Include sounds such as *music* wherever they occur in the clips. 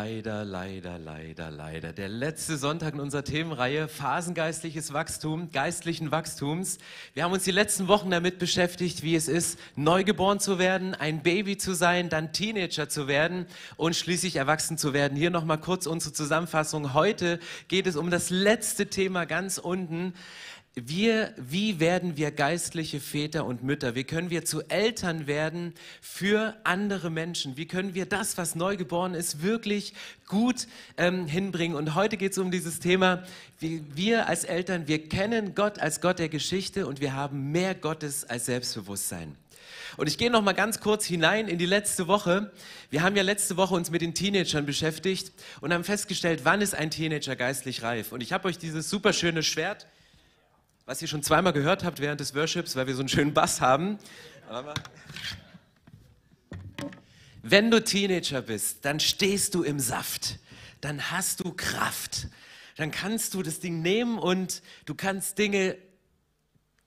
Leider, leider, leider, leider der letzte Sonntag in unserer Themenreihe Phasengeistliches Wachstum, geistlichen Wachstums. Wir haben uns die letzten Wochen damit beschäftigt, wie es ist, neugeboren zu werden, ein Baby zu sein, dann Teenager zu werden und schließlich erwachsen zu werden. Hier nochmal kurz unsere Zusammenfassung. Heute geht es um das letzte Thema ganz unten. Wir, wie werden wir geistliche Väter und Mütter? Wie können wir zu Eltern werden für andere Menschen? Wie können wir das, was neugeboren ist, wirklich gut ähm, hinbringen? Und heute geht es um dieses Thema, wie wir als Eltern, wir kennen Gott als Gott der Geschichte und wir haben mehr Gottes als Selbstbewusstsein. Und ich gehe noch mal ganz kurz hinein in die letzte Woche. Wir haben ja letzte Woche uns mit den Teenagern beschäftigt und haben festgestellt, wann ist ein Teenager geistlich reif? Und ich habe euch dieses super schöne Schwert was ihr schon zweimal gehört habt während des Worships, weil wir so einen schönen Bass haben. Wenn du Teenager bist, dann stehst du im Saft, dann hast du Kraft, dann kannst du das Ding nehmen und du kannst Dinge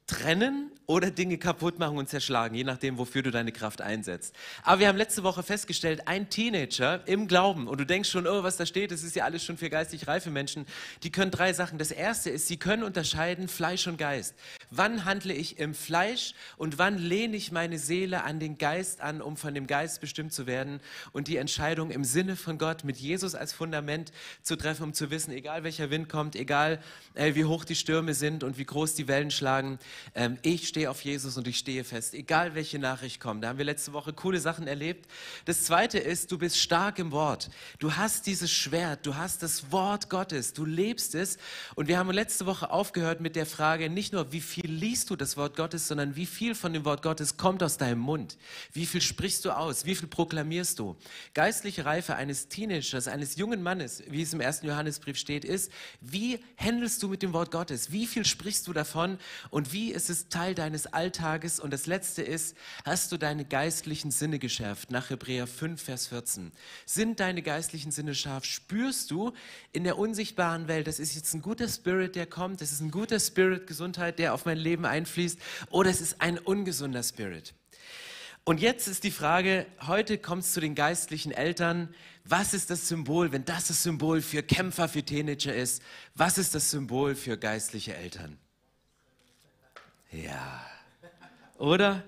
trennen oder Dinge kaputt machen und zerschlagen, je nachdem, wofür du deine Kraft einsetzt. Aber wir haben letzte Woche festgestellt, ein Teenager im Glauben, und du denkst schon, oh, was da steht, das ist ja alles schon für geistig reife Menschen, die können drei Sachen. Das erste ist, sie können unterscheiden Fleisch und Geist. Wann handle ich im Fleisch und wann lehne ich meine Seele an den Geist an, um von dem Geist bestimmt zu werden und die Entscheidung im Sinne von Gott mit Jesus als Fundament zu treffen, um zu wissen, egal welcher Wind kommt, egal äh, wie hoch die Stürme sind und wie groß die Wellen schlagen, ähm, ich stehe auf Jesus und ich stehe fest, egal welche Nachricht kommt. Da haben wir letzte Woche coole Sachen erlebt. Das zweite ist, du bist stark im Wort. Du hast dieses Schwert, du hast das Wort Gottes, du lebst es. Und wir haben letzte Woche aufgehört mit der Frage, nicht nur, wie viel liest du das Wort Gottes, sondern wie viel von dem Wort Gottes kommt aus deinem Mund? Wie viel sprichst du aus? Wie viel proklamierst du? Geistliche Reife eines Teenagers, eines jungen Mannes, wie es im ersten Johannesbrief steht, ist, wie handelst du mit dem Wort Gottes? Wie viel sprichst du davon? Und wie ist es Teil deines Alltages? Und das letzte ist, hast du deine geistlichen Sinne geschärft? Nach Hebräer 5, Vers 14. Sind deine geistlichen Sinne scharf? Spürst du in der unsichtbaren Welt, das ist jetzt ein guter Spirit, der kommt, das ist ein guter Spirit, Gesundheit, der auf mein Leben einfließt, oder es ist ein ungesunder Spirit? Und jetzt ist die Frage, heute kommt es zu den geistlichen Eltern. Was ist das Symbol, wenn das das Symbol für Kämpfer, für Teenager ist? Was ist das Symbol für geistliche Eltern? Ja. Oder?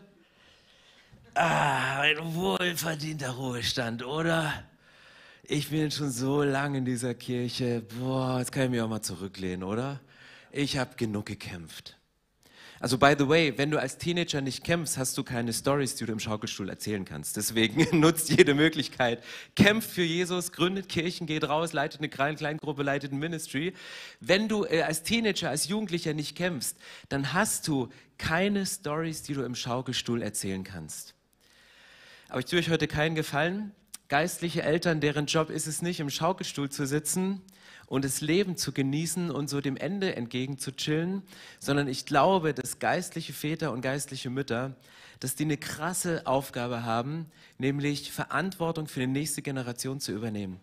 Ah, ein wohlverdienter Ruhestand, oder? Ich bin schon so lange in dieser Kirche. Boah, jetzt kann ich mich auch mal zurücklehnen, oder? Ich habe genug gekämpft. Also, by the way, wenn du als Teenager nicht kämpfst, hast du keine Stories, die du im Schaukelstuhl erzählen kannst. Deswegen *laughs* nutzt jede Möglichkeit. Kämpft für Jesus, gründet Kirchen, geht raus, leitet eine Kleingruppe, leitet ein Ministry. Wenn du äh, als Teenager, als Jugendlicher nicht kämpfst, dann hast du keine Stories, die du im Schaukelstuhl erzählen kannst. Aber ich tue euch heute keinen Gefallen. Geistliche Eltern, deren Job ist es nicht, im Schaukelstuhl zu sitzen, und das Leben zu genießen und so dem Ende entgegen zu chillen, sondern ich glaube, dass geistliche Väter und geistliche Mütter, dass die eine krasse Aufgabe haben, nämlich Verantwortung für die nächste Generation zu übernehmen.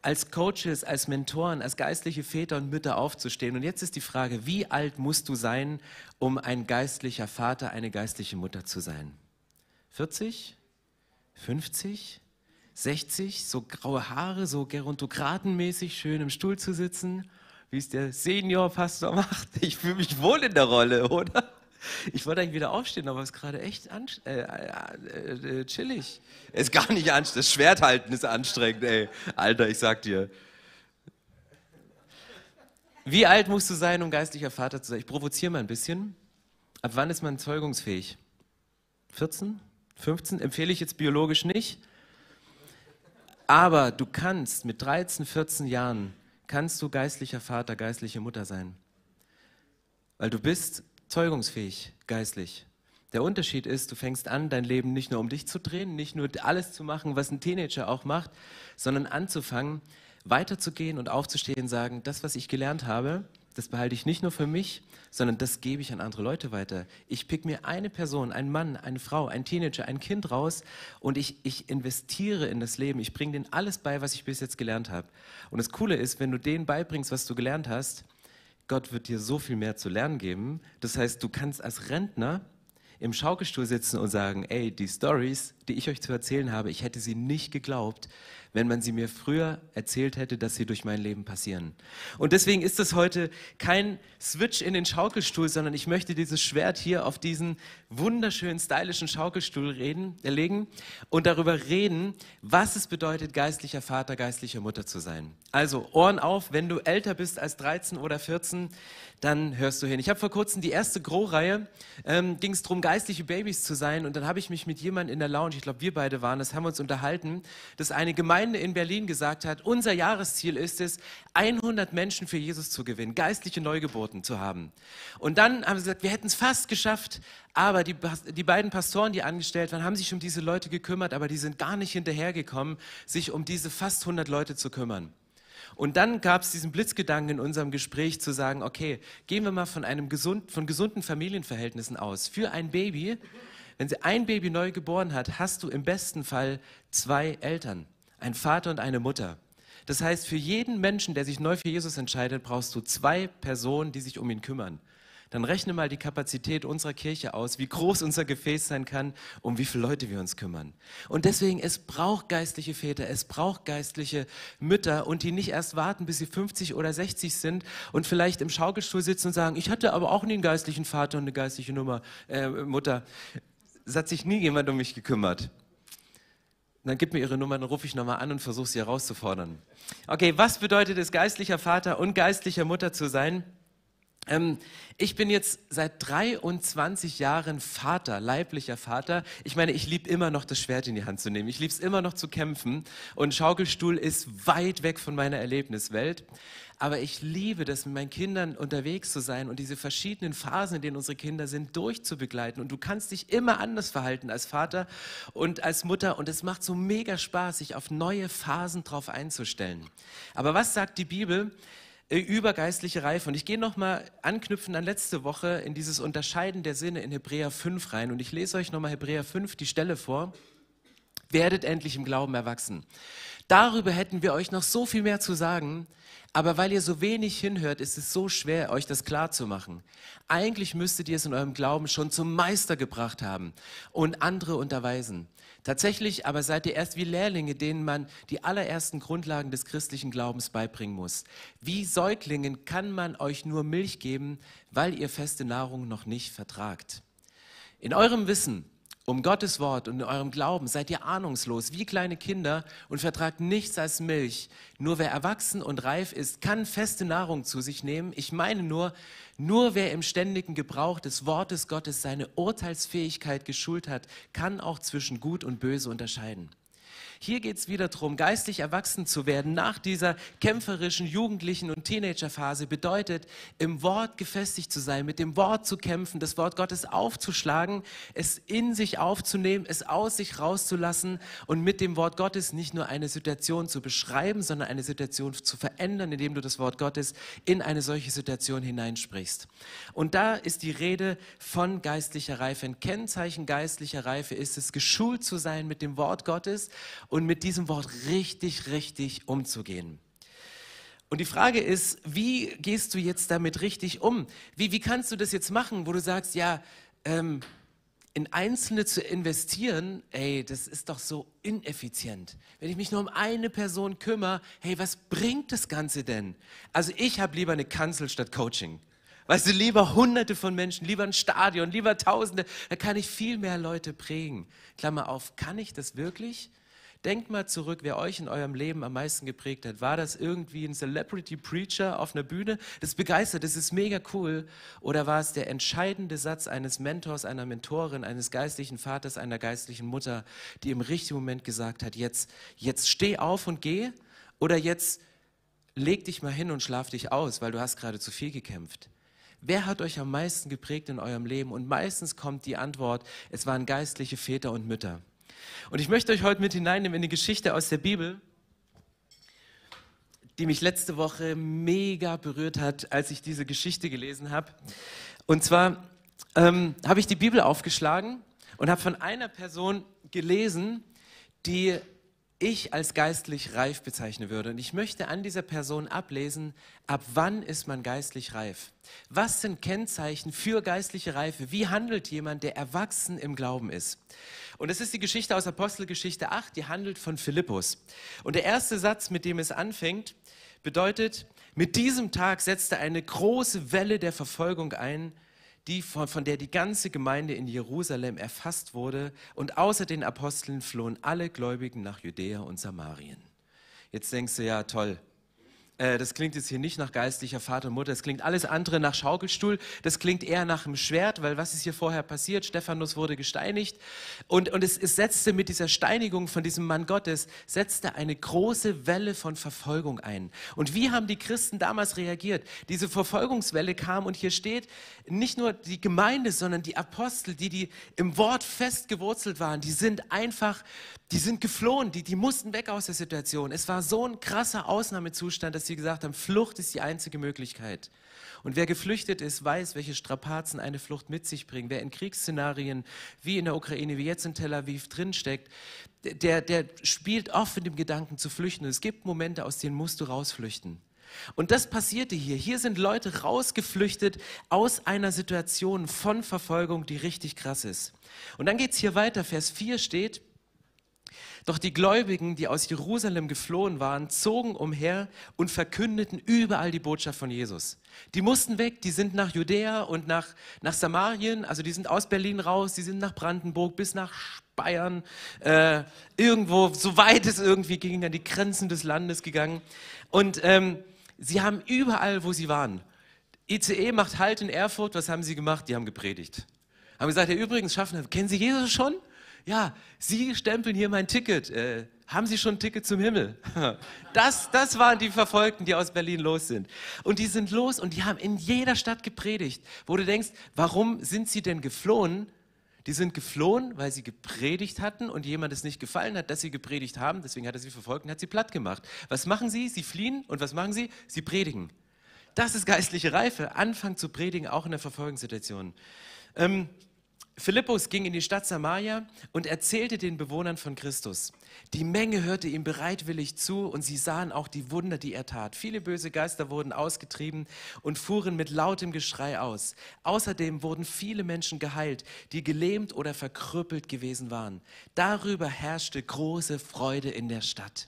Als Coaches, als Mentoren, als geistliche Väter und Mütter aufzustehen. Und jetzt ist die Frage, wie alt musst du sein, um ein geistlicher Vater, eine geistliche Mutter zu sein? 40? 50? 60, so graue Haare, so gerontokratenmäßig schön im Stuhl zu sitzen, wie es der Seniorpastor *laughs* macht. Ich fühle mich wohl in der Rolle, oder? Ich wollte eigentlich wieder aufstehen, aber es ist gerade echt äh, äh, äh, chillig. Ist gar nicht anstrengend. Das Schwert halten ist anstrengend, ey. Alter, ich sag dir. Wie alt musst du sein, um geistlicher Vater zu sein? Ich provoziere mal ein bisschen. Ab wann ist man zeugungsfähig? 14? 15? Empfehle ich jetzt biologisch nicht. Aber du kannst mit 13, 14 Jahren, kannst du geistlicher Vater, geistliche Mutter sein. Weil du bist zeugungsfähig, geistlich. Der Unterschied ist, du fängst an, dein Leben nicht nur um dich zu drehen, nicht nur alles zu machen, was ein Teenager auch macht, sondern anzufangen, weiterzugehen und aufzustehen und sagen, das, was ich gelernt habe, das behalte ich nicht nur für mich, sondern das gebe ich an andere Leute weiter. Ich pick mir eine Person, einen Mann, eine Frau, ein Teenager, ein Kind raus und ich, ich investiere in das Leben. Ich bringe denen alles bei, was ich bis jetzt gelernt habe. Und das Coole ist, wenn du denen beibringst, was du gelernt hast, Gott wird dir so viel mehr zu lernen geben. Das heißt, du kannst als Rentner im Schaukelstuhl sitzen und sagen, ey, die Stories, die ich euch zu erzählen habe, ich hätte sie nicht geglaubt, wenn man sie mir früher erzählt hätte, dass sie durch mein Leben passieren. Und deswegen ist es heute kein Switch in den Schaukelstuhl, sondern ich möchte dieses Schwert hier auf diesen wunderschönen, stylischen Schaukelstuhl reden, äh, legen und darüber reden, was es bedeutet, geistlicher Vater, geistliche Mutter zu sein. Also Ohren auf, wenn du älter bist als 13 oder 14, dann hörst du hin. Ich habe vor kurzem die erste Gro-Reihe, ähm, ging es darum, geistliche Babys zu sein. Und dann habe ich mich mit jemandem in der Lounge, ich glaube, wir beide waren das, haben uns unterhalten, dass eine Gemeinde in Berlin gesagt hat, unser Jahresziel ist es, 100 Menschen für Jesus zu gewinnen, geistliche Neugeburten zu haben. Und dann haben sie gesagt, wir hätten es fast geschafft, aber die, die beiden Pastoren, die angestellt waren, haben sich um diese Leute gekümmert, aber die sind gar nicht hinterhergekommen, sich um diese fast 100 Leute zu kümmern. Und dann gab es diesen Blitzgedanken in unserem Gespräch zu sagen, okay, gehen wir mal von einem gesund, von gesunden Familienverhältnissen aus. Für ein Baby, wenn sie ein Baby neu geboren hat, hast du im besten Fall zwei Eltern, ein Vater und eine Mutter. Das heißt, für jeden Menschen, der sich neu für Jesus entscheidet, brauchst du zwei Personen, die sich um ihn kümmern dann rechne mal die Kapazität unserer Kirche aus, wie groß unser Gefäß sein kann, um wie viele Leute wir uns kümmern. Und deswegen, es braucht geistliche Väter, es braucht geistliche Mütter und die nicht erst warten, bis sie 50 oder 60 sind und vielleicht im Schaukelstuhl sitzen und sagen, ich hatte aber auch nie einen geistlichen Vater und eine geistliche Nummer, äh, Mutter. Es hat sich nie jemand um mich gekümmert. dann gib mir ihre Nummer, dann rufe ich nochmal an und versuche sie herauszufordern. Okay, was bedeutet es, geistlicher Vater und geistlicher Mutter zu sein? Ähm, ich bin jetzt seit 23 Jahren Vater, leiblicher Vater. Ich meine, ich liebe immer noch das Schwert in die Hand zu nehmen. Ich liebe es immer noch zu kämpfen. Und Schaukelstuhl ist weit weg von meiner Erlebniswelt. Aber ich liebe das, mit meinen Kindern unterwegs zu sein und diese verschiedenen Phasen, in denen unsere Kinder sind, durchzubegleiten. Und du kannst dich immer anders verhalten als Vater und als Mutter. Und es macht so mega Spaß, sich auf neue Phasen drauf einzustellen. Aber was sagt die Bibel? Äh, über geistliche Reife. Und ich gehe nochmal anknüpfen an letzte Woche in dieses Unterscheiden der Sinne in Hebräer 5 rein. Und ich lese euch nochmal Hebräer 5 die Stelle vor. Werdet endlich im Glauben erwachsen. Darüber hätten wir euch noch so viel mehr zu sagen, aber weil ihr so wenig hinhört, ist es so schwer, euch das klar zu machen. Eigentlich müsstet ihr es in eurem Glauben schon zum Meister gebracht haben und andere unterweisen. Tatsächlich aber seid ihr erst wie Lehrlinge, denen man die allerersten Grundlagen des christlichen Glaubens beibringen muss. Wie Säuglingen kann man euch nur Milch geben, weil ihr feste Nahrung noch nicht vertragt. In eurem Wissen um Gottes Wort und in eurem Glauben seid ihr ahnungslos wie kleine Kinder und vertragt nichts als Milch. Nur wer erwachsen und reif ist, kann feste Nahrung zu sich nehmen. Ich meine nur, nur wer im ständigen Gebrauch des Wortes Gottes seine Urteilsfähigkeit geschult hat, kann auch zwischen Gut und Böse unterscheiden. Hier geht es wieder darum, geistlich erwachsen zu werden nach dieser kämpferischen, jugendlichen und Teenagerphase. Bedeutet, im Wort gefestigt zu sein, mit dem Wort zu kämpfen, das Wort Gottes aufzuschlagen, es in sich aufzunehmen, es aus sich rauszulassen und mit dem Wort Gottes nicht nur eine Situation zu beschreiben, sondern eine Situation zu verändern, indem du das Wort Gottes in eine solche Situation hineinsprichst. Und da ist die Rede von geistlicher Reife. Ein Kennzeichen geistlicher Reife ist es, geschult zu sein mit dem Wort Gottes und mit diesem Wort richtig, richtig umzugehen. Und die Frage ist, wie gehst du jetzt damit richtig um? Wie, wie kannst du das jetzt machen, wo du sagst, ja, ähm, in Einzelne zu investieren, ey, das ist doch so ineffizient. Wenn ich mich nur um eine Person kümmere, hey, was bringt das Ganze denn? Also ich habe lieber eine Kanzel statt Coaching. Weißt du, lieber hunderte von Menschen, lieber ein Stadion, lieber tausende, da kann ich viel mehr Leute prägen. Klammer auf, kann ich das wirklich? Denkt mal zurück, wer euch in eurem Leben am meisten geprägt hat. War das irgendwie ein Celebrity Preacher auf einer Bühne? Das begeistert, das ist mega cool. Oder war es der entscheidende Satz eines Mentors, einer Mentorin, eines geistlichen Vaters, einer geistlichen Mutter, die im richtigen Moment gesagt hat, jetzt, jetzt steh auf und geh? Oder jetzt leg dich mal hin und schlaf dich aus, weil du hast gerade zu viel gekämpft. Wer hat euch am meisten geprägt in eurem Leben? Und meistens kommt die Antwort, es waren geistliche Väter und Mütter. Und ich möchte euch heute mit hineinnehmen in eine Geschichte aus der Bibel, die mich letzte Woche mega berührt hat, als ich diese Geschichte gelesen habe. Und zwar ähm, habe ich die Bibel aufgeschlagen und habe von einer Person gelesen, die ich als geistlich reif bezeichnen würde. Und ich möchte an dieser Person ablesen, ab wann ist man geistlich reif? Was sind Kennzeichen für geistliche Reife? Wie handelt jemand, der erwachsen im Glauben ist? Und es ist die Geschichte aus Apostelgeschichte 8, die handelt von Philippus. Und der erste Satz, mit dem es anfängt, bedeutet, mit diesem Tag setzte eine große Welle der Verfolgung ein, die von, von der die ganze Gemeinde in Jerusalem erfasst wurde. Und außer den Aposteln flohen alle Gläubigen nach Judäa und Samarien. Jetzt denkst du, ja, toll, das klingt jetzt hier nicht nach geistlicher Vater und Mutter, das klingt alles andere nach Schaukelstuhl, das klingt eher nach einem Schwert, weil was ist hier vorher passiert? Stephanus wurde gesteinigt und, und es, es setzte mit dieser Steinigung von diesem Mann Gottes, setzte eine große Welle von Verfolgung ein. Und wie haben die Christen damals reagiert? Diese Verfolgungswelle kam und hier steht, nicht nur die Gemeinde, sondern die Apostel, die, die im Wort fest gewurzelt waren, die sind einfach, die sind geflohen, die, die mussten weg aus der Situation. Es war so ein krasser Ausnahmezustand, dass sie gesagt haben, Flucht ist die einzige Möglichkeit. Und wer geflüchtet ist, weiß, welche Strapazen eine Flucht mit sich bringt. Wer in Kriegsszenarien wie in der Ukraine, wie jetzt in Tel Aviv drinsteckt, der, der spielt oft mit dem Gedanken zu flüchten. Es gibt Momente, aus denen musst du rausflüchten. Und das passierte hier. Hier sind Leute rausgeflüchtet aus einer Situation von Verfolgung, die richtig krass ist. Und dann geht es hier weiter. Vers 4 steht, doch die Gläubigen, die aus Jerusalem geflohen waren, zogen umher und verkündeten überall die Botschaft von Jesus. Die mussten weg, die sind nach Judäa und nach, nach Samarien, also die sind aus Berlin raus, die sind nach Brandenburg bis nach Bayern, äh, irgendwo, so weit es irgendwie ging, an die Grenzen des Landes gegangen. Und ähm, sie haben überall, wo sie waren, ICE macht Halt in Erfurt, was haben sie gemacht? Die haben gepredigt. Haben gesagt, ja übrigens, Schaffner, kennen Sie Jesus schon? Ja, Sie stempeln hier mein Ticket. Äh, haben Sie schon ein Ticket zum Himmel? *laughs* Das, das waren die Verfolgten, die aus Berlin los sind. Und die sind los und die haben in jeder Stadt gepredigt, wo du denkst, warum sind sie denn geflohen? Die sind geflohen, weil sie gepredigt hatten und jemand es nicht gefallen hat, dass sie gepredigt haben. Deswegen hat er sie verfolgt und hat sie platt gemacht. Was machen sie? Sie fliehen und was machen sie? Sie predigen. Das ist geistliche Reife. Anfangen zu predigen, auch in der Verfolgungssituation. Ähm, Philippus ging in die Stadt Samaria und erzählte den Bewohnern von Christus. Die Menge hörte ihm bereitwillig zu und sie sahen auch die Wunder, die er tat. Viele böse Geister wurden ausgetrieben und fuhren mit lautem Geschrei aus. Außerdem wurden viele Menschen geheilt, die gelähmt oder verkrüppelt gewesen waren. Darüber herrschte große Freude in der Stadt.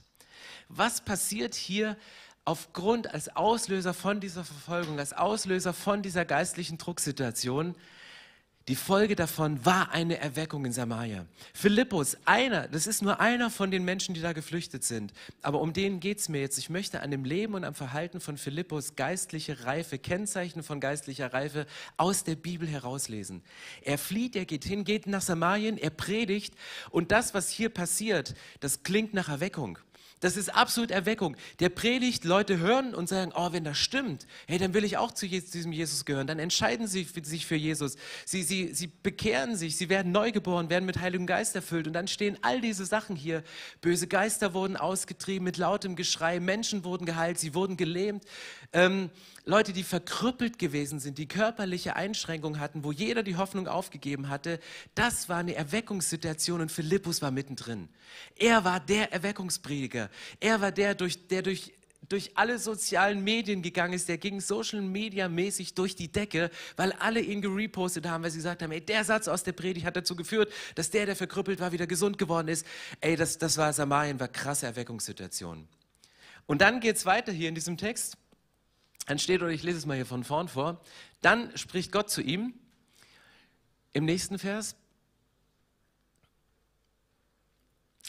Was passiert hier aufgrund als Auslöser von dieser Verfolgung, als Auslöser von dieser geistlichen Drucksituation? Die Folge davon war eine Erweckung in Samaria. Philippus, einer, das ist nur einer von den Menschen, die da geflüchtet sind. Aber um den geht es mir jetzt. Ich möchte an dem Leben und am Verhalten von Philippus geistliche Reife, Kennzeichen von geistlicher Reife aus der Bibel herauslesen. Er flieht, er geht hin, geht nach Samarien, er predigt. Und das, was hier passiert, das klingt nach Erweckung. Das ist absolut Erweckung. Der predigt, Leute hören und sagen, oh, wenn das stimmt, hey, dann will ich auch zu diesem Jesus gehören. Dann entscheiden sie sich für Jesus. Sie, sie, sie bekehren sich, sie werden neugeboren, werden mit Heiligem Geist erfüllt. Und dann stehen all diese Sachen hier. Böse Geister wurden ausgetrieben mit lautem Geschrei, Menschen wurden geheilt, sie wurden gelähmt. Ähm, Leute, die verkrüppelt gewesen sind, die körperliche Einschränkungen hatten, wo jeder die Hoffnung aufgegeben hatte, das war eine Erweckungssituation und Philippus war mittendrin. Er war der Erweckungsprediger. Er war der, durch, der durch durch alle sozialen Medien gegangen ist, der ging Social Media mäßig durch die Decke, weil alle ihn gerepostet haben, weil sie gesagt haben, ey, der Satz aus der Predigt hat dazu geführt, dass der, der verkrüppelt war, wieder gesund geworden ist. Ey, das, das war Samarien, war krasse Erweckungssituation. Und dann geht es weiter hier in diesem Text. Dann steht, oder ich lese es mal hier von vorn vor, dann spricht Gott zu ihm im nächsten Vers.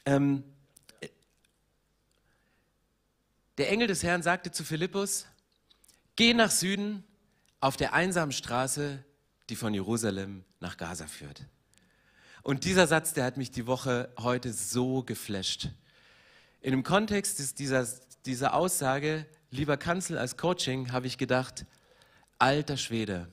Ähm, der Engel des Herrn sagte zu Philippus, geh nach Süden auf der einsamen Straße, die von Jerusalem nach Gaza führt. Und dieser Satz, der hat mich die Woche heute so geflasht. In dem Kontext dieser, dieser Aussage lieber Kanzel als Coaching, habe ich gedacht, alter Schwede,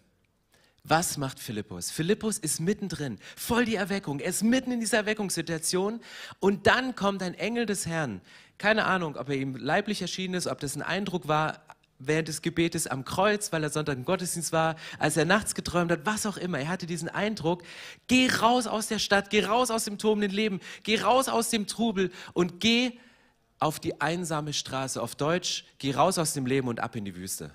was macht Philippus? Philippus ist mittendrin, voll die Erweckung. Er ist mitten in dieser Erweckungssituation und dann kommt ein Engel des Herrn. Keine Ahnung, ob er ihm leiblich erschienen ist, ob das ein Eindruck war. während des Gebetes am Kreuz, weil er Sonntag im Gottesdienst war, als er nachts geträumt hat, was auch immer. Er hatte diesen Eindruck, geh raus aus der Stadt, geh raus aus dem tobenden Leben, geh raus aus dem Trubel und geh auf die einsame Straße. Auf Deutsch, geh raus aus dem Leben und ab in die Wüste.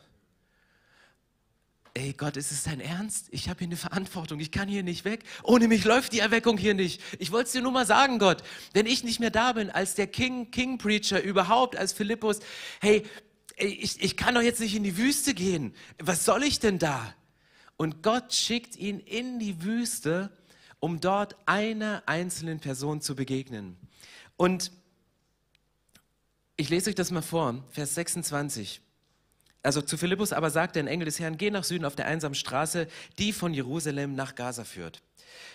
Ey Gott, ist es dein Ernst? Ich habe hier eine Verantwortung, ich kann hier nicht weg. Ohne mich läuft die Erweckung hier nicht. Ich wollte es dir nur mal sagen, Gott, wenn ich nicht mehr da bin, als der King, King Preacher überhaupt, als Philippus, hey, ich, ich kann doch jetzt nicht in die Wüste gehen. Was soll ich denn da? Und Gott schickt ihn in die Wüste, um dort einer einzelnen Person zu begegnen. Und ich lese euch das mal vor, Vers 26. Also zu Philippus aber sagte ein Engel des Herrn, geh nach Süden auf der einsamen Straße, die von Jerusalem nach Gaza führt.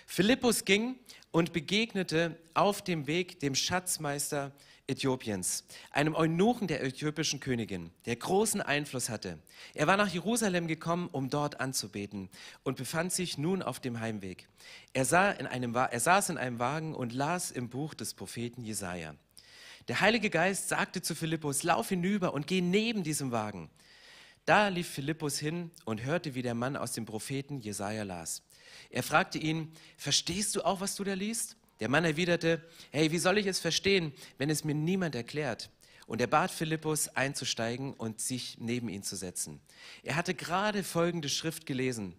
Philippus ging und begegnete auf dem Weg dem Schatzmeister Äthiopiens, einem Eunuchen der äthiopischen Königin, der großen Einfluss hatte. Er war nach Jerusalem gekommen, um dort anzubeten und befand sich nun auf dem Heimweg. Er, sah in einem, er saß in einem Wagen und las im Buch des Propheten Jesaja. Der Heilige Geist sagte zu Philippus: Lauf hinüber und geh neben diesem Wagen. Da lief Philippus hin und hörte, wie der Mann aus dem Propheten Jesaja las. Er fragte ihn: Verstehst du auch, was du da liest? Der Mann erwiderte: Hey, wie soll ich es verstehen, wenn es mir niemand erklärt? Und er bat Philippus einzusteigen und sich neben ihn zu setzen. Er hatte gerade folgende Schrift gelesen.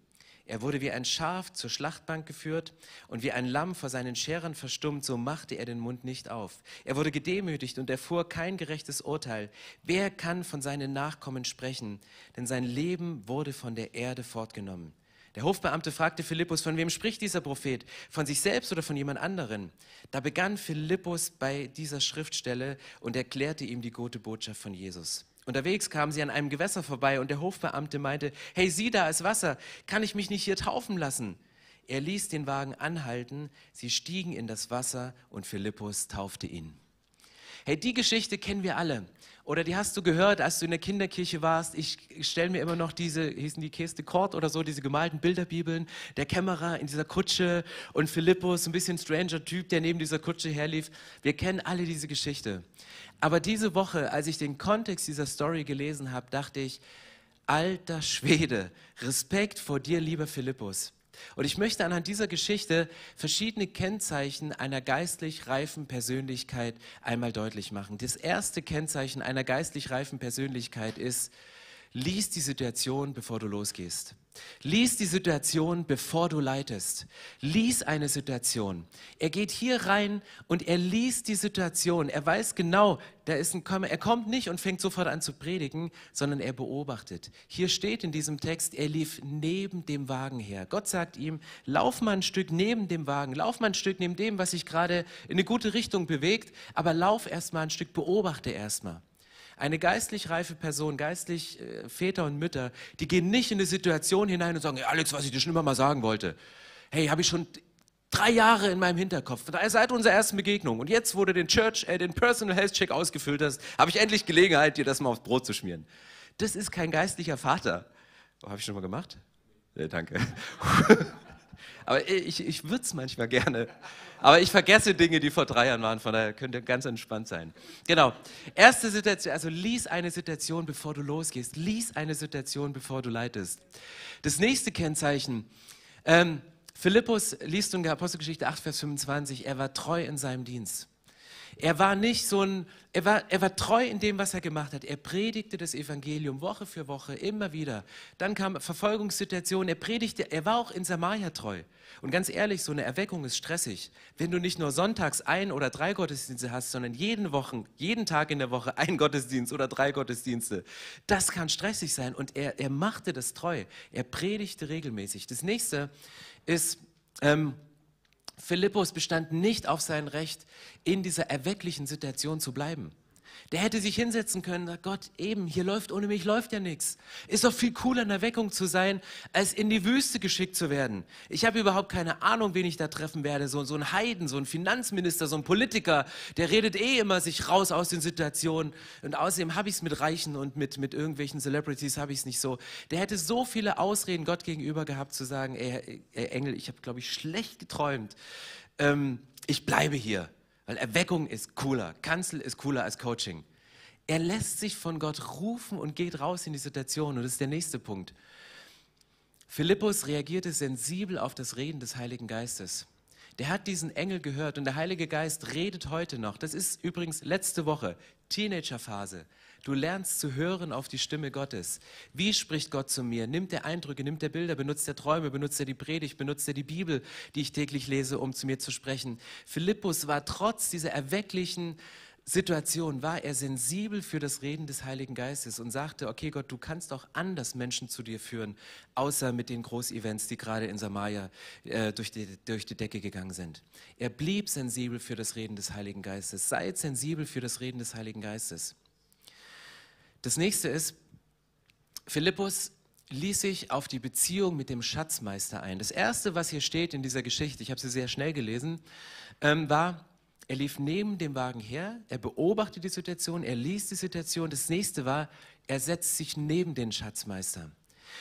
Er wurde wie ein Schaf zur Schlachtbank geführt und wie ein Lamm vor seinen Scherern verstummt, so machte er den Mund nicht auf. Er wurde gedemütigt und erfuhr kein gerechtes Urteil. Wer kann von seinen Nachkommen sprechen? Denn sein Leben wurde von der Erde fortgenommen. Der Hofbeamte fragte Philippus, von wem spricht dieser Prophet? Von sich selbst oder von jemand anderen? Da begann Philippus bei dieser Schriftstelle und erklärte ihm die gute Botschaft von Jesus. Unterwegs kamen sie an einem Gewässer vorbei und der Hofbeamte meinte, hey, sieh da ist Wasser, kann ich mich nicht hier taufen lassen? Er ließ den Wagen anhalten, sie stiegen in das Wasser und Philippus taufte ihn. Hey, die Geschichte kennen wir alle. Oder die hast du gehört, als du in der Kinderkirche warst. Ich stelle mir immer noch diese, hießen die Keste Kort oder so, diese gemalten Bilderbibeln, der Kämmerer in dieser Kutsche und Philippus, ein bisschen stranger Typ, der neben dieser Kutsche herlief. Wir kennen alle diese Geschichte. Aber diese Woche, als ich den Kontext dieser Story gelesen habe, dachte ich, alter Schwede, Respekt vor dir, lieber Philippus. Und ich möchte anhand dieser Geschichte verschiedene Kennzeichen einer geistlich reifen Persönlichkeit einmal deutlich machen. Das erste Kennzeichen einer geistlich reifen Persönlichkeit ist, lies die Situation, bevor du losgehst. Lies die Situation, bevor du leitest. Lies eine Situation. Er geht hier rein und er liest die Situation. Er weiß genau, da ist ein, er kommt nicht und fängt sofort an zu predigen, sondern er beobachtet. Hier steht in diesem Text, er lief neben dem Wagen her. Gott sagt ihm, lauf mal ein Stück neben dem Wagen, lauf mal ein Stück neben dem, was sich gerade in eine gute Richtung bewegt, aber lauf erst mal ein Stück, beobachte erst mal. Eine geistlich reife Person, geistlich äh, Väter und Mütter, die gehen nicht in eine Situation hinein und sagen, hey Alex, was ich dir schon immer mal sagen wollte. Hey, habe ich schon drei Jahre in meinem Hinterkopf, seit unserer ersten Begegnung. Und jetzt, wo du den Church, äh, den Personal Health Check ausgefüllt hast, habe ich endlich Gelegenheit, dir das mal aufs Brot zu schmieren. Das ist kein geistlicher Vater. Oh, habe ich schon mal gemacht? Ja, danke. *laughs* Aber ich, ich würde es manchmal gerne. Aber ich vergesse Dinge, die vor drei Jahren waren, von daher könnt ihr ganz entspannt sein. Genau. Erste Situation, also lies eine Situation, bevor du losgehst. Lies eine Situation, bevor du leitest. Das nächste Kennzeichen. Ähm, Philippus liest in der Apostelgeschichte 8, Vers 25, er war treu in seinem Dienst. Er war nicht so ein, er war, er war treu in dem, was er gemacht hat. Er predigte das Evangelium Woche für Woche, immer wieder. Dann kam Verfolgungssituationen, er predigte, er war auch in Samaria treu. Und ganz ehrlich, so eine Erweckung ist stressig. Wenn du nicht nur sonntags ein oder drei Gottesdienste hast, sondern jeden Wochen, jeden Tag in der Woche ein Gottesdienst oder drei Gottesdienste, das kann stressig sein. Und er, er machte das treu. Er predigte regelmäßig. Das nächste ist, ähm, Philippus bestand nicht auf sein Recht, in dieser erwecklichen Situation zu bleiben. Der hätte sich hinsetzen können, Gott, eben, hier läuft ohne mich läuft ja nichts. Ist doch viel cooler in der Weckung zu sein, als in die Wüste geschickt zu werden. Ich habe überhaupt keine Ahnung, wen ich da treffen werde. So, so ein Heiden, so ein Finanzminister, so ein Politiker, der redet eh immer sich raus aus den Situationen. Und außerdem habe ich es mit Reichen und mit, mit irgendwelchen Celebrities habe ich es nicht so. Der hätte so viele Ausreden Gott gegenüber gehabt, zu sagen, ey, ey Engel, ich habe, glaube ich, schlecht geträumt. Ähm, ich bleibe hier. Weil Erweckung ist cooler, Kanzel ist cooler als Coaching. Er lässt sich von Gott rufen und geht raus in die Situation. Und das ist der nächste Punkt. Philippus reagierte sensibel auf das Reden des Heiligen Geistes. Der hat diesen Engel gehört und der Heilige Geist redet heute noch. Das ist übrigens letzte Woche, Teenagerphase. Du lernst zu hören auf die Stimme Gottes. Wie spricht Gott zu mir? Nimmt er Eindrücke, nimmt er Bilder, benutzt er Träume, benutzt er die Predigt, benutzt er die Bibel, die ich täglich lese, um zu mir zu sprechen? Philippus war trotz dieser erwecklichen Situation war er sensibel für das Reden des Heiligen Geistes und sagte, okay Gott, du kannst auch anders Menschen zu dir führen, außer mit den Großevents, die gerade in Samaria äh, durch, die, durch die Decke gegangen sind. Er blieb sensibel für das Reden des Heiligen Geistes. Seid sensibel für das Reden des Heiligen Geistes. Das nächste ist, Philippus ließ sich auf die Beziehung mit dem Schatzmeister ein. Das erste, was hier steht in dieser Geschichte, ich habe sie sehr schnell gelesen, ähm, war, er lief neben dem Wagen her, er beobachtete die Situation, er liest die Situation. Das nächste war, er setzt sich neben den Schatzmeister.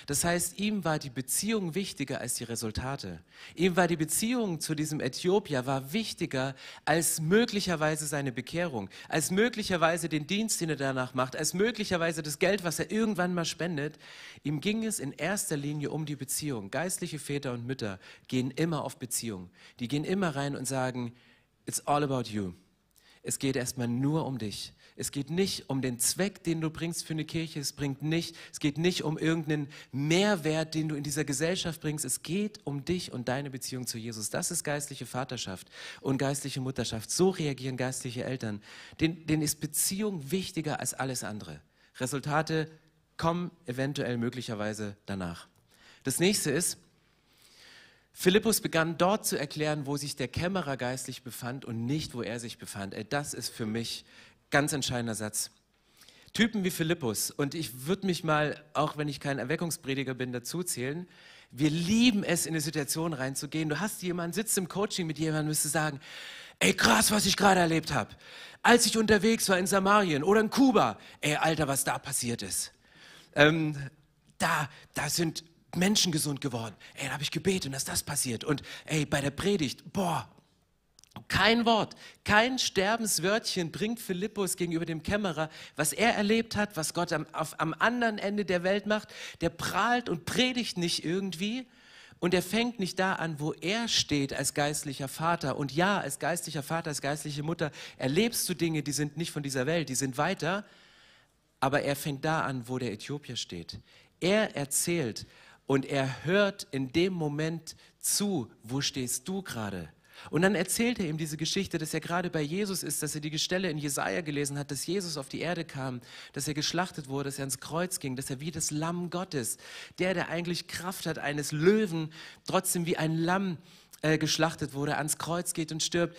Das heißt, ihm war die Beziehung wichtiger als die Resultate. Ihm war die Beziehung zu diesem Äthiopier war wichtiger als möglicherweise seine Bekehrung, als möglicherweise den Dienst, den er danach macht, als möglicherweise das Geld, was er irgendwann mal spendet. Ihm ging es in erster Linie um die Beziehung. Geistliche Väter und Mütter gehen immer auf Beziehung. Die gehen immer rein und sagen, It's all about you. Es geht erstmal nur um dich. Es geht nicht um den Zweck, den du bringst für eine Kirche. Es, bringt nicht, es geht nicht um irgendeinen Mehrwert, den du in dieser Gesellschaft bringst. Es geht um dich und deine Beziehung zu Jesus. Das ist geistliche Vaterschaft und geistliche Mutterschaft. So reagieren geistliche Eltern. Den, denen ist Beziehung wichtiger als alles andere. Resultate kommen eventuell möglicherweise danach. Das nächste ist, Philippus begann dort zu erklären, wo sich der Kämmerer geistlich befand und nicht, wo er sich befand. Das ist für mich ganz entscheidender Satz. Typen wie Philippus, und ich würde mich mal, auch wenn ich kein Erweckungsprediger bin, dazu zählen, wir lieben es, in eine Situation reinzugehen. Du hast jemanden, sitzt im Coaching mit jemandem, müsste sagen, ey krass, was ich gerade erlebt habe. Als ich unterwegs war in Samarien oder in Kuba, ey Alter, was da passiert ist. Ähm, da, da sind Menschen gesund geworden. Ey, da habe ich gebetet und dass das passiert. Und ey, bei der Predigt, boah, kein Wort, kein Sterbenswörtchen bringt Philippus gegenüber dem Kämmerer, was er erlebt hat, was Gott am, auf, am anderen Ende der Welt macht. Der prahlt und predigt nicht irgendwie und er fängt nicht da an, wo er steht als geistlicher Vater. Und ja, als geistlicher Vater, als geistliche Mutter erlebst du Dinge, die sind nicht von dieser Welt, die sind weiter. Aber er fängt da an, wo der Äthiopier steht. Er erzählt und er hört in dem Moment zu, wo stehst du gerade? Und dann erzählt er ihm diese Geschichte, dass er gerade bei Jesus ist, dass er die Stelle in Jesaja gelesen hat, dass Jesus auf die Erde kam, dass er geschlachtet wurde, dass er ans Kreuz ging, dass er wie das Lamm Gottes, der, der eigentlich Kraft hat eines Löwen, trotzdem wie ein Lamm äh, geschlachtet wurde, ans Kreuz geht und stirbt.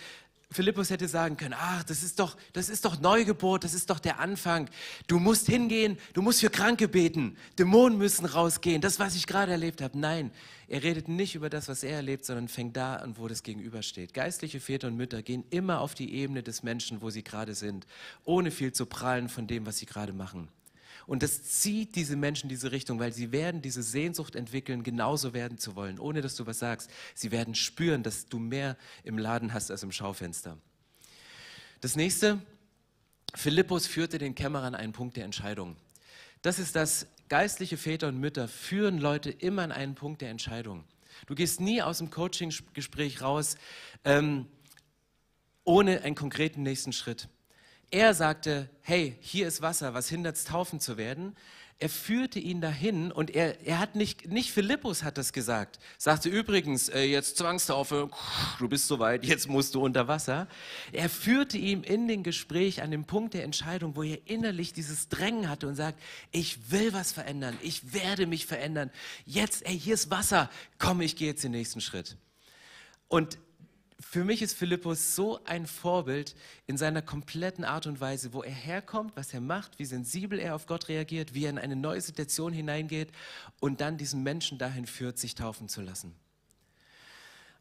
Philippus hätte sagen können, ach, das ist doch, das ist doch Neugeburt, das ist doch der Anfang. Du musst hingehen, du musst für Kranke beten, Dämonen müssen rausgehen, das, was ich gerade erlebt habe. Nein, er redet nicht über das, was er erlebt, sondern fängt da an, wo das gegenübersteht. Geistliche Väter und Mütter gehen immer auf die Ebene des Menschen, wo sie gerade sind, ohne viel zu prallen von dem, was sie gerade machen. Und das zieht diese Menschen in diese Richtung, weil sie werden diese Sehnsucht entwickeln, genauso werden zu wollen, ohne dass du was sagst. Sie werden spüren, dass du mehr im Laden hast als im Schaufenster. Das nächste, Philippus führte den Kämmerer an einen Punkt der Entscheidung. Das ist das, geistliche Väter und Mütter führen Leute immer an einen Punkt der Entscheidung. Du gehst nie aus dem Coaching-Gespräch raus ähm, ohne einen konkreten nächsten Schritt. Er sagte, hey, hier ist Wasser, was hindert es, taufen zu werden? Er führte ihn dahin und er, er hat nicht, nicht Philippus hat das gesagt, sagte übrigens, äh, jetzt Zwangstaufe, du bist soweit, jetzt musst du unter Wasser. Er führte ihn in den Gespräch an dem Punkt der Entscheidung, wo er innerlich dieses Drängen hatte und sagt, ich will was verändern, ich werde mich verändern. Jetzt, ey, hier ist Wasser, komm, ich gehe jetzt den nächsten Schritt. Und für mich ist Philippus so ein Vorbild in seiner kompletten Art und Weise, wo er herkommt, was er macht, wie sensibel er auf Gott reagiert, wie er in eine neue Situation hineingeht und dann diesen Menschen dahin führt, sich taufen zu lassen.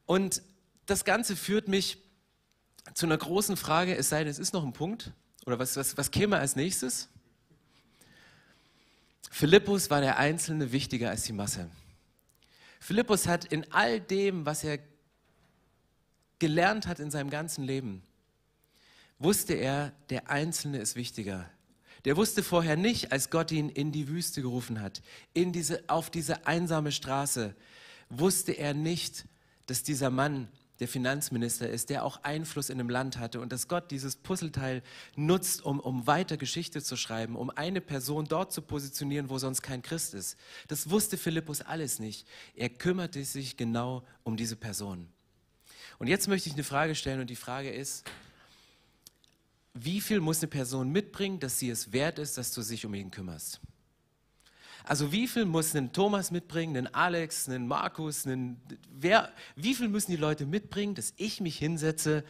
Und das Ganze führt mich zu einer großen Frage, es sei denn, es ist noch ein Punkt, oder was, was, was käme als nächstes? Philippus war der Einzelne wichtiger als die Masse. Philippus hat in all dem, was er gelernt hat in seinem ganzen Leben, wusste er, der Einzelne ist wichtiger. Der wusste vorher nicht, als Gott ihn in die Wüste gerufen hat, in diese, auf diese einsame Straße, wusste er nicht, dass dieser Mann der Finanzminister ist, der auch Einfluss in dem Land hatte und dass Gott dieses Puzzleteil nutzt, um, um weiter Geschichte zu schreiben, um eine Person dort zu positionieren, wo sonst kein Christ ist. Das wusste Philippus alles nicht. Er kümmerte sich genau um diese Person. Und jetzt möchte ich eine Frage stellen und die Frage ist, wie viel muss eine Person mitbringen, dass sie es wert ist, dass du dich um ihn kümmerst? Also wie viel muss ein Thomas mitbringen, ein Alex, ein Markus, ein, wer, wie viel müssen die Leute mitbringen, dass ich mich hinsetze,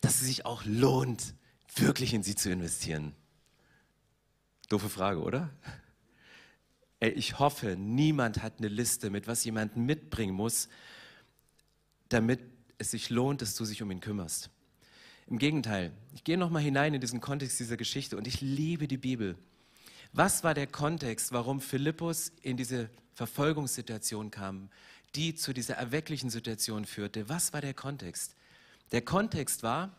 dass es sich auch lohnt, wirklich in sie zu investieren? Doofe Frage, oder? Ey, ich hoffe, niemand hat eine Liste mit, was jemand mitbringen muss, damit es sich lohnt, dass du dich um ihn kümmerst. Im Gegenteil, ich gehe nochmal hinein in diesen Kontext dieser Geschichte und ich liebe die Bibel. Was war der Kontext, warum Philippus in diese Verfolgungssituation kam, die zu dieser erwecklichen Situation führte? Was war der Kontext? Der Kontext war,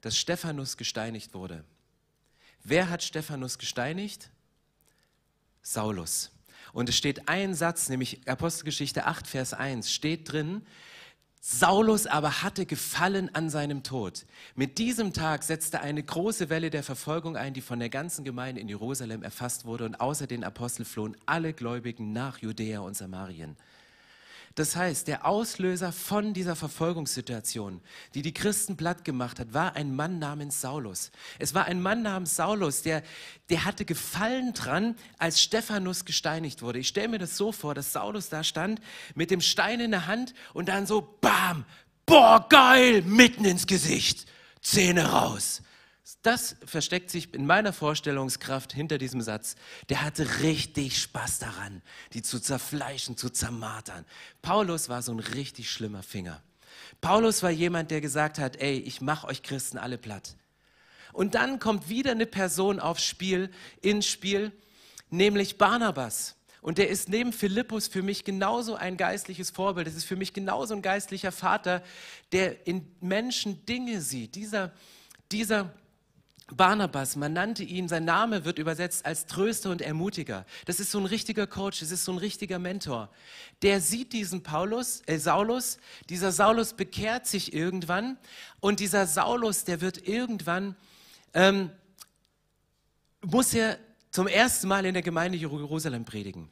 dass Stephanus gesteinigt wurde. Wer hat Stephanus gesteinigt? Saulus. Und es steht ein Satz, nämlich Apostelgeschichte 8, Vers 1, steht drin, Saulus aber hatte Gefallen an seinem Tod. Mit diesem Tag setzte eine große Welle der Verfolgung ein, die von der ganzen Gemeinde in Jerusalem erfasst wurde und außer den Aposteln flohen alle Gläubigen nach Judäa und Samarien. Das heißt, der Auslöser von dieser Verfolgungssituation, die die Christen platt gemacht hat, war ein Mann namens Saulus. Es war ein Mann namens Saulus, der, der hatte Gefallen dran, als Stephanus gesteinigt wurde. Ich stelle mir das so vor, dass Saulus da stand mit dem Stein in der Hand und dann so, bam, boah, geil, mitten ins Gesicht, Zähne raus. Das versteckt sich in meiner Vorstellungskraft hinter diesem Satz. Der hatte richtig Spaß daran, die zu zerfleischen, zu zermartern. Paulus war so ein richtig schlimmer Finger. Paulus war jemand, der gesagt hat, ey, ich mache euch Christen alle platt. Und dann kommt wieder eine Person aufs Spiel, ins Spiel, nämlich Barnabas. Und der ist neben Philippus für mich genauso ein geistliches Vorbild. Das ist für mich genauso ein geistlicher Vater, der in Menschen Dinge sieht. Dieser, dieser Barnabas, man nannte ihn, sein Name wird übersetzt als Tröster und Ermutiger. Das ist so ein richtiger Coach, das ist so ein richtiger Mentor. Der sieht diesen Paulus, äh, Saulus, dieser Saulus bekehrt sich irgendwann und dieser Saulus, der wird irgendwann, ähm, muss er zum ersten Mal in der Gemeinde Jerusalem predigen.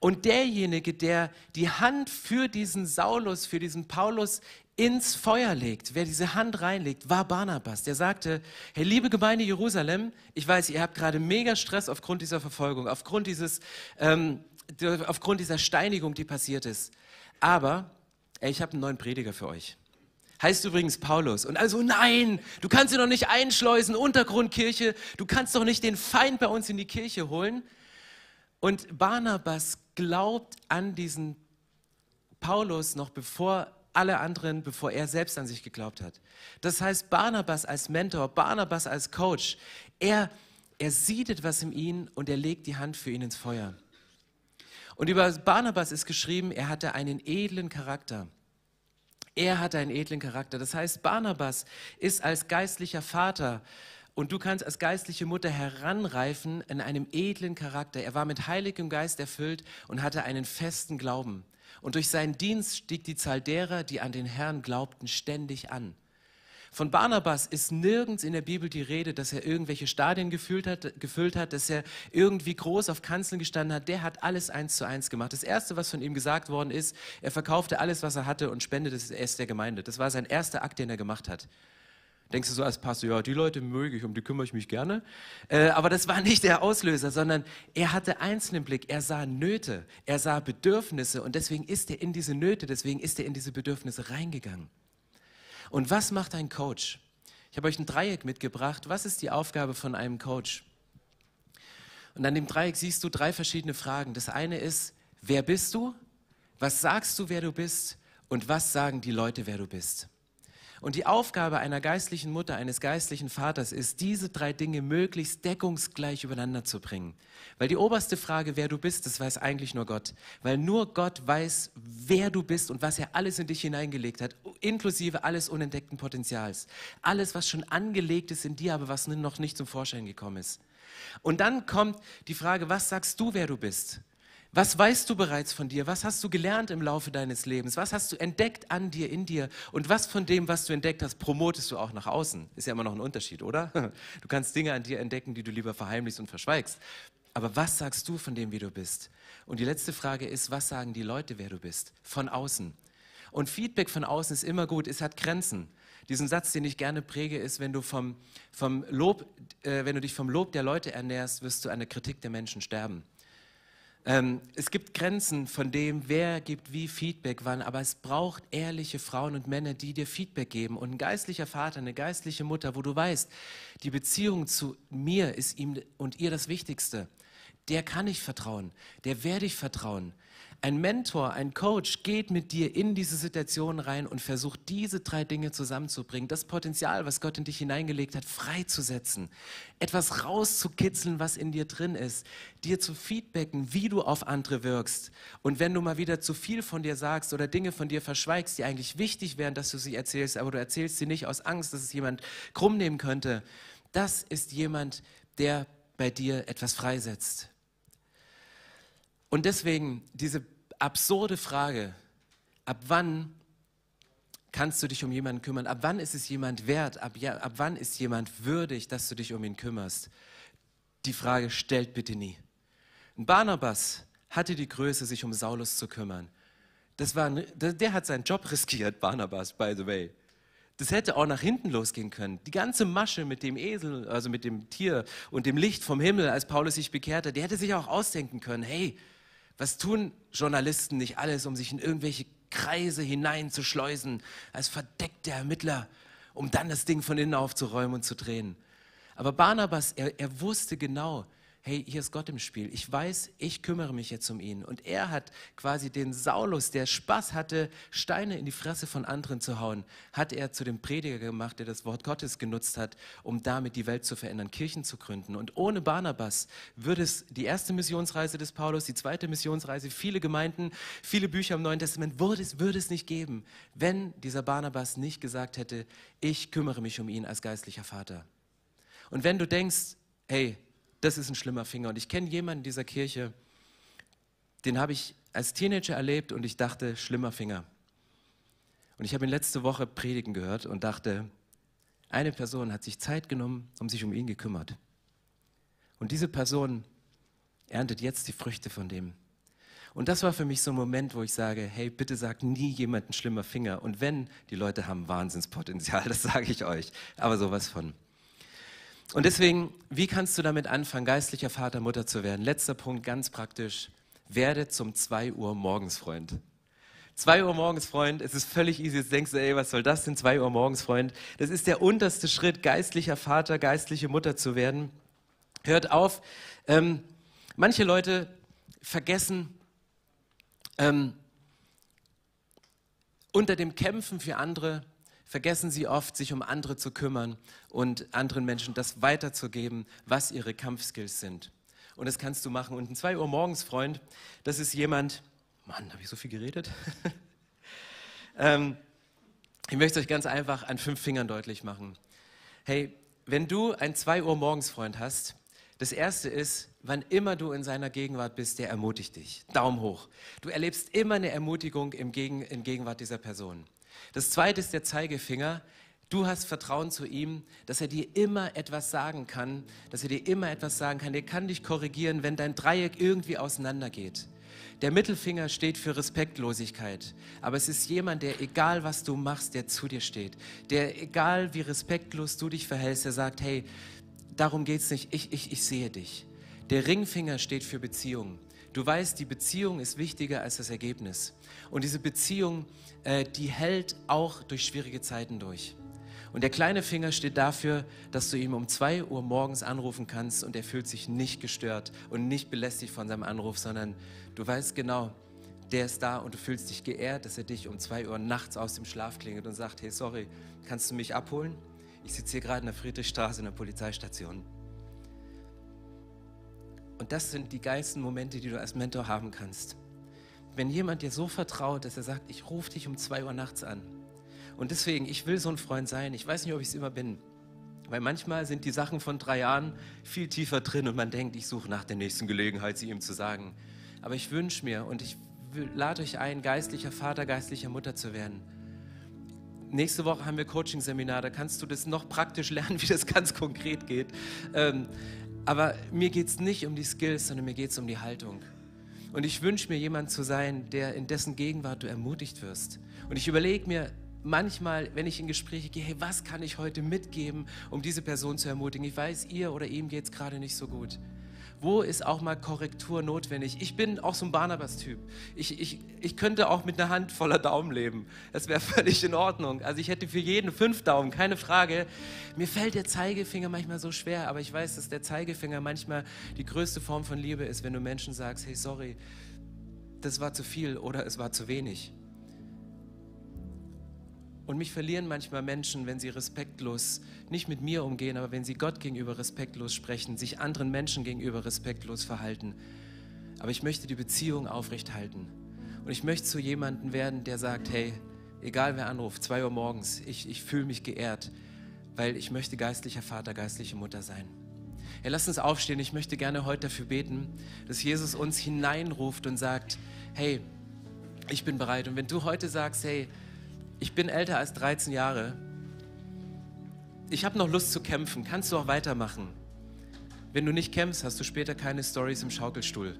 Und derjenige, der die Hand für diesen Saulus, für diesen Paulus ins Feuer legt, wer diese Hand reinlegt, war Barnabas. Der sagte, hey, liebe Gemeinde Jerusalem, ich weiß, ihr habt gerade mega Stress aufgrund dieser Verfolgung, aufgrund, dieses, ähm, aufgrund dieser Steinigung, die passiert ist. Aber ey, ich habe einen neuen Prediger für euch. Heißt übrigens Paulus. Und also nein, du kannst ihn doch nicht einschleusen, Untergrundkirche, du kannst doch nicht den Feind bei uns in die Kirche holen. Und Barnabas glaubt an diesen Paulus noch bevor alle anderen, bevor er selbst an sich geglaubt hat. Das heißt, Barnabas als Mentor, Barnabas als Coach, er, er sieht etwas in ihn und er legt die Hand für ihn ins Feuer. Und über Barnabas ist geschrieben, er hatte einen edlen Charakter. Er hatte einen edlen Charakter. Das heißt, Barnabas ist als geistlicher Vater und du kannst als geistliche Mutter heranreifen in einem edlen Charakter. Er war mit Heiligem Geist erfüllt und hatte einen festen Glauben. Und durch seinen Dienst stieg die Zahl derer, die an den Herrn glaubten, ständig an. Von Barnabas ist nirgends in der Bibel die Rede, dass er irgendwelche Stadien gefüllt hat, gefüllt hat, dass er irgendwie groß auf Kanzeln gestanden hat. Der hat alles eins zu eins gemacht. Das Erste, was von ihm gesagt worden ist, er verkaufte alles, was er hatte und spendete es der Gemeinde. Das war sein erster Akt, den er gemacht hat. Denkst du so als Pastor, ja, die Leute möge ich, um die kümmere ich mich gerne. Äh, aber das war nicht der Auslöser, sondern er hatte einzelnen Blick. Er sah Nöte, er sah Bedürfnisse und deswegen ist er in diese Nöte, deswegen ist er in diese Bedürfnisse reingegangen. Und was macht ein Coach? Ich habe euch ein Dreieck mitgebracht. Was ist die Aufgabe von einem Coach? Und an dem Dreieck siehst du drei verschiedene Fragen. Das eine ist, wer bist du? Was sagst du, wer du bist? Und was sagen die Leute, wer du bist? Und die Aufgabe einer geistlichen Mutter, eines geistlichen Vaters ist, diese drei Dinge möglichst deckungsgleich übereinander zu bringen. Weil die oberste Frage, wer du bist, das weiß eigentlich nur Gott. Weil nur Gott weiß, wer du bist und was er alles in dich hineingelegt hat, inklusive alles unentdeckten Potenzials. Alles, was schon angelegt ist in dir, aber was noch nicht zum Vorschein gekommen ist. Und dann kommt die Frage, was sagst du, wer du bist? Was weißt du bereits von dir? Was hast du gelernt im Laufe deines Lebens? Was hast du entdeckt an dir, in dir? Und was von dem, was du entdeckt hast, promotest du auch nach außen? Ist ja immer noch ein Unterschied, oder? *laughs* Du kannst Dinge an dir entdecken, die du lieber verheimlichst und verschweigst. Aber was sagst du von dem, wie du bist? Und die letzte Frage ist, was sagen die Leute, wer du bist? Von außen. Und Feedback von außen ist immer gut, es hat Grenzen. Diesen Satz, den ich gerne präge, ist, wenn du, vom, vom Lob, äh, wenn du dich vom Lob der Leute ernährst, wirst du an der Kritik der Menschen sterben. Ähm, es gibt Grenzen von dem, wer gibt wie Feedback wann, aber es braucht ehrliche Frauen und Männer, die dir Feedback geben. Und ein geistlicher Vater, eine geistliche Mutter, wo du weißt, die Beziehung zu mir ist ihm und ihr das Wichtigste. Der kann ich vertrauen, der werde ich vertrauen. Ein Mentor, ein Coach geht mit dir in diese Situation rein und versucht, diese drei Dinge zusammenzubringen, das Potenzial, was Gott in dich hineingelegt hat, freizusetzen, etwas rauszukitzeln, was in dir drin ist, dir zu feedbacken, wie du auf andere wirkst. Und wenn du mal wieder zu viel von dir sagst oder Dinge von dir verschweigst, die eigentlich wichtig wären, dass du sie erzählst, aber du erzählst sie nicht aus Angst, dass es jemand krumm nehmen könnte, das ist jemand, der bei dir etwas freisetzt. Und deswegen diese absurde Frage, ab wann kannst du dich um jemanden kümmern? Ab wann ist es jemand wert? Ab, ja, ab wann ist jemand würdig, dass du dich um ihn kümmerst? Die Frage stellt bitte nie. Barnabas hatte die Größe, sich um Saulus zu kümmern. Das war, der hat seinen Job *laughs* riskiert, Barnabas, by the way. Das hätte auch nach hinten losgehen können. Die ganze Masche mit dem Esel, also mit dem Tier und dem Licht vom Himmel, als Paulus sich bekehrte, der hätte sich auch ausdenken können, hey, was tun Journalisten nicht alles, um sich in irgendwelche Kreise hineinzuschleusen, als verdeckte Ermittler, um dann das Ding von innen aufzuräumen und zu drehen? Aber Barnabas, er, er wusste genau, hey, hier ist Gott im Spiel. Ich weiß, ich kümmere mich jetzt um ihn. Und er hat quasi den Saulus, der Spaß hatte, Steine in die Fresse von anderen zu hauen, hat er zu dem Prediger gemacht, der das Wort Gottes genutzt hat, um damit die Welt zu verändern, Kirchen zu gründen. Und ohne Barnabas würde es die erste Missionsreise des Paulus, die zweite Missionsreise, viele Gemeinden, viele Bücher im Neuen Testament, würde es, würde es nicht geben, wenn dieser Barnabas nicht gesagt hätte, ich kümmere mich um ihn als geistlicher Vater. Und wenn du denkst, hey, das ist ein schlimmer Finger. Und ich kenne jemanden in dieser Kirche, den habe ich als Teenager erlebt und ich dachte, schlimmer Finger. Und ich habe ihn letzte Woche predigen gehört und dachte, eine Person hat sich Zeit genommen, um sich um ihn gekümmert. Und diese Person erntet jetzt die Früchte von dem. Und das war für mich so ein Moment, wo ich sage, hey, bitte sag nie jemanden schlimmer Finger. Und wenn, die Leute haben Wahnsinnspotenzial, *laughs* das sage ich euch. Aber sowas von. Und deswegen, wie kannst du damit anfangen, geistlicher Vater, Mutter zu werden? Letzter Punkt, ganz praktisch. Werde zum 2 Uhr morgens Freund. 2 Uhr morgens Freund, es ist völlig easy. Jetzt denkst du, ey, was soll das denn? 2 Uhr morgens Freund. Das ist der unterste Schritt, geistlicher Vater, geistliche Mutter zu werden. Hört auf. Ähm, manche Leute vergessen, ähm, unter dem Kämpfen für andere vergessen sie oft, sich um andere zu kümmern und anderen Menschen das weiterzugeben, was ihre Kampfskills sind. Und das kannst du machen. Und ein 2 Uhr morgens Freund, das ist jemand, Mann, habe ich so viel geredet? *laughs* ähm, ich möchte euch ganz einfach an fünf Fingern deutlich machen. Hey, wenn du ein 2 Uhr morgens Freund hast, das erste ist, wann immer du in seiner Gegenwart bist, der ermutigt dich. Daumen hoch. Du erlebst immer eine Ermutigung im Gegen, in Gegenwart dieser Person. Das zweite ist der Zeigefinger. Du hast Vertrauen zu ihm, dass er dir immer etwas sagen kann, dass er dir immer etwas sagen kann. Er kann dich korrigieren, wenn dein Dreieck irgendwie auseinandergeht. Der Mittelfinger steht für Respektlosigkeit, aber es ist jemand, der egal was du machst, der zu dir steht, der egal wie respektlos du dich verhältst, der sagt, hey, darum geht es nicht, ich, ich, ich sehe dich. Der Ringfinger steht für Beziehung. Du weißt, die Beziehung ist wichtiger als das Ergebnis. Und diese Beziehung, äh, die hält auch durch schwierige Zeiten durch. Und der kleine Finger steht dafür, dass du ihm um zwei Uhr morgens anrufen kannst und er fühlt sich nicht gestört und nicht belästigt von seinem Anruf, sondern du weißt genau, der ist da und du fühlst dich geehrt, dass er dich um zwei Uhr nachts aus dem Schlaf klingelt und sagt, hey, sorry, kannst du mich abholen? Ich sitze hier gerade in der Friedrichstraße in der Polizeistation. Und das sind die geilsten Momente, die du als Mentor haben kannst. Wenn jemand dir so vertraut, dass er sagt, ich rufe dich um zwei Uhr nachts an. Und deswegen, ich will so ein Freund sein. Ich weiß nicht, ob ich es immer bin. Weil manchmal sind die Sachen von drei Jahren viel tiefer drin und man denkt, ich suche nach der nächsten Gelegenheit, sie ihm zu sagen. Aber ich wünsche mir und ich lade euch ein, geistlicher Vater, geistlicher Mutter zu werden. Nächste Woche haben wir Coaching-Seminar, da kannst du das noch praktisch *laughs* lernen, wie das ganz konkret geht. Ähm, aber mir geht es nicht um die Skills, sondern mir geht es um die Haltung. Und ich wünsche mir, jemand zu sein, der in dessen Gegenwart du ermutigt wirst. Und ich überlege mir manchmal, wenn ich in Gespräche gehe, hey, was kann ich heute mitgeben, um diese Person zu ermutigen? Ich weiß, ihr oder ihm geht es gerade nicht so gut. Wo ist auch mal Korrektur notwendig? Ich bin auch so ein Barnabas-Typ. Ich, ich, ich könnte auch mit einer Hand voller Daumen leben. Das wäre *laughs* völlig in Ordnung. Also ich hätte für jeden fünf Daumen, keine Frage. Mir fällt der Zeigefinger manchmal so schwer, aber ich weiß, dass der Zeigefinger manchmal die größte Form von Liebe ist, wenn du Menschen sagst, hey, sorry, das war zu viel oder es war zu wenig. Und mich verlieren manchmal Menschen, wenn sie respektlos, nicht mit mir umgehen, aber wenn sie Gott gegenüber respektlos sprechen, sich anderen Menschen gegenüber respektlos verhalten. Aber ich möchte die Beziehung aufrechthalten. Und ich möchte zu jemandem werden, der sagt, hey, egal wer anruft, zwei Uhr morgens, ich, ich fühle mich geehrt, weil ich möchte geistlicher Vater, geistliche Mutter sein. Hey, lass uns aufstehen. Ich möchte gerne heute dafür beten, dass Jesus uns hineinruft und sagt, hey, ich bin bereit. Und wenn du heute sagst, hey, ich bin älter als 13 Jahre. Ich habe noch Lust zu kämpfen. Kannst du auch weitermachen? Wenn du nicht kämpfst, hast du später keine Stories im Schaukelstuhl.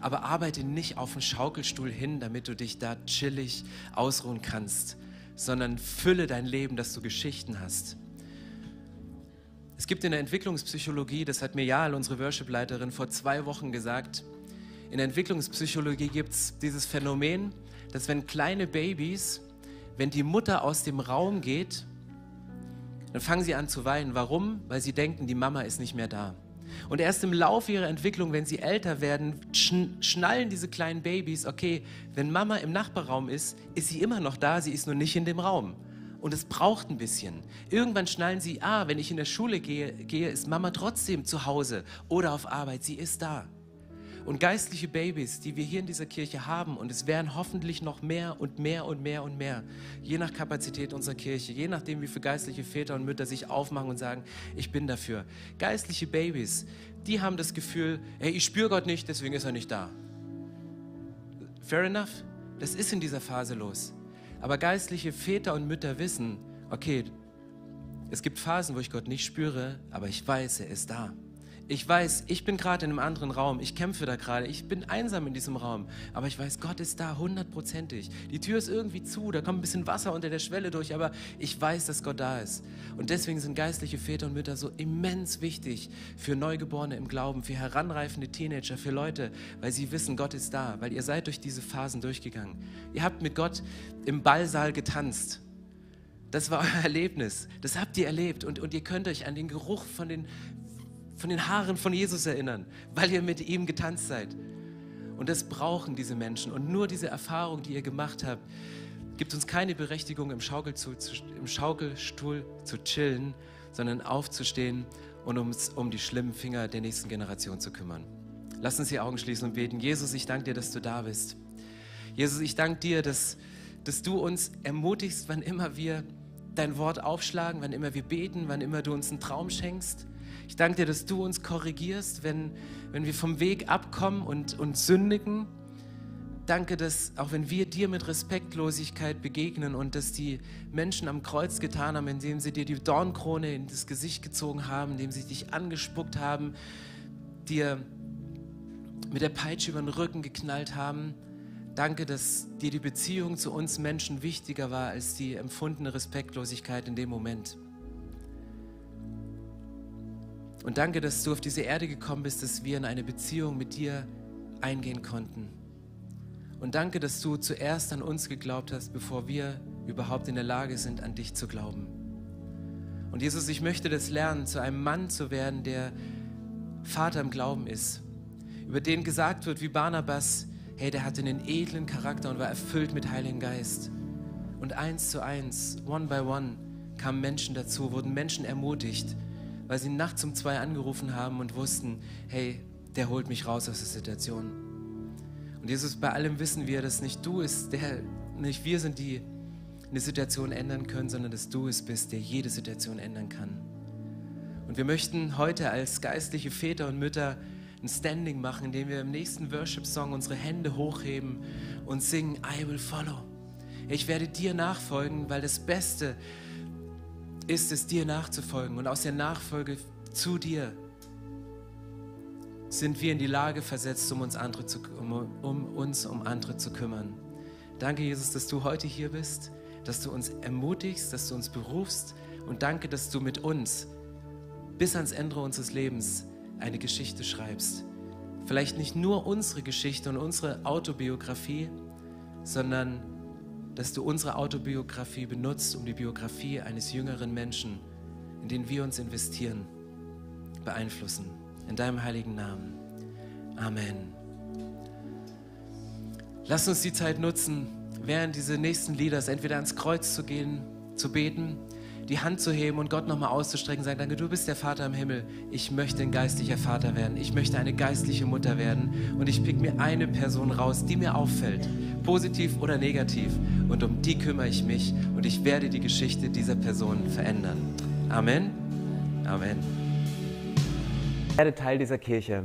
Aber arbeite nicht auf den Schaukelstuhl hin, damit du dich da chillig ausruhen kannst, sondern fülle dein Leben, dass du Geschichten hast. Es gibt in der Entwicklungspsychologie, das hat mir Jahl, unsere Worship-Leiterin, vor zwei Wochen gesagt, in der Entwicklungspsychologie gibt es dieses Phänomen, dass wenn kleine Babys wenn die Mutter aus dem Raum geht, dann fangen sie an zu weinen. Warum? Weil sie denken, die Mama ist nicht mehr da. Und erst im Laufe ihrer Entwicklung, wenn sie älter werden, schnallen diese kleinen Babys, okay, wenn Mama im Nachbarraum ist, ist sie immer noch da, sie ist nur nicht in dem Raum. Und es braucht ein bisschen. Irgendwann schnallen sie, ah, wenn ich in der Schule gehe, gehe, ist Mama trotzdem zu Hause oder auf Arbeit, sie ist da und geistliche Babys, die wir hier in dieser Kirche haben. Und es werden hoffentlich noch mehr und mehr und mehr und mehr, je nach Kapazität unserer Kirche, je nachdem, wie viele geistliche Väter und Mütter sich aufmachen und sagen, ich bin dafür. Geistliche Babys, die haben das Gefühl, hey, ich spüre Gott nicht, deswegen ist er nicht da. Fair enough, das ist in dieser Phase los. Aber geistliche Väter und Mütter wissen, okay, es gibt Phasen, wo ich Gott nicht spüre, aber ich weiß, er ist da. Ich weiß, ich bin gerade in einem anderen Raum, ich kämpfe da gerade, ich bin einsam in diesem Raum, aber ich weiß, Gott ist da hundertprozentig. Die Tür ist irgendwie zu, da kommt ein bisschen Wasser unter der Schwelle durch, aber ich weiß, dass Gott da ist. Und deswegen sind geistliche Väter und Mütter so immens wichtig für Neugeborene im Glauben, für heranreifende Teenager, für Leute, weil sie wissen, Gott ist da, weil ihr seid durch diese Phasen durchgegangen. Ihr habt mit Gott im Ballsaal getanzt. Das war *laughs* euer Erlebnis. Das habt ihr erlebt. Und, und ihr könnt euch an den Geruch von den von den Haaren von Jesus erinnern, weil ihr mit ihm getanzt seid. Und das brauchen diese Menschen. Und nur diese Erfahrung, die ihr gemacht habt, gibt uns keine Berechtigung, im Schaukelstuhl, im Schaukelstuhl zu chillen, sondern aufzustehen und uns um die schlimmen Finger der nächsten Generation zu kümmern. Lass uns die Augen schließen und beten. Jesus, ich danke dir, dass du da bist. Jesus, ich danke dir, dass, dass du uns ermutigst, wann immer wir dein Wort aufschlagen, wann immer wir beten, wann immer du uns einen Traum schenkst. Ich danke dir, dass du uns korrigierst, wenn, wenn wir vom Weg abkommen und, und sündigen. Danke, dass auch wenn wir dir mit Respektlosigkeit begegnen und dass die Menschen am Kreuz getan haben, indem sie dir die Dornkrone in das Gesicht gezogen haben, indem sie dich angespuckt haben, dir mit der Peitsche über den Rücken geknallt haben. Danke, dass dir die Beziehung zu uns Menschen wichtiger war als die empfundene Respektlosigkeit in dem Moment. Und danke, dass du auf diese Erde gekommen bist, dass wir in eine Beziehung mit dir eingehen konnten. Und danke, dass du zuerst an uns geglaubt hast, bevor wir überhaupt in der Lage sind, an dich zu glauben. Und Jesus, ich möchte das lernen, zu einem Mann zu werden, der Vater im Glauben ist, über den gesagt wird, wie Barnabas, hey, der hatte einen edlen Charakter und war erfüllt mit Heiligen Geist. Und eins zu eins, one by one, kamen Menschen dazu, wurden Menschen ermutigt, weil sie nachts um zwei angerufen haben und wussten, hey, der holt mich raus aus der Situation. Und Jesus, bei allem wissen wir, dass nicht du ist, der, nicht wir sind, die eine Situation ändern können, sondern dass du es bist, der jede Situation ändern kann. Und wir möchten heute als geistliche Väter und Mütter ein Standing machen, indem wir im nächsten Worship-Song unsere Hände hochheben und singen, I will follow. Ich werde dir nachfolgen, weil das Beste ist es, dir nachzufolgen. Und aus der Nachfolge zu dir sind wir in die Lage versetzt, um uns, andere zu, um, um uns um andere zu kümmern. Danke, Jesus, dass du heute hier bist, dass du uns ermutigst, dass du uns berufst und danke, dass du mit uns bis ans Ende unseres Lebens eine Geschichte schreibst. Vielleicht nicht nur unsere Geschichte und unsere Autobiografie, sondern dass du unsere Autobiografie benutzt, um die Biografie eines jüngeren Menschen, in den wir uns investieren, beeinflussen. In deinem heiligen Namen. Amen. Lass uns die Zeit nutzen, während diese nächsten Lieder entweder ans Kreuz zu gehen, zu beten die Hand zu heben und Gott nochmal auszustrecken, sagen, danke, du bist der Vater im Himmel. Ich möchte ein geistlicher Vater werden. Ich möchte eine geistliche Mutter werden. Und ich pick mir eine Person raus, die mir auffällt, positiv oder negativ. Und um die kümmere ich mich und ich werde die Geschichte dieser Person verändern. Amen. Amen. Ich werde Teil dieser Kirche.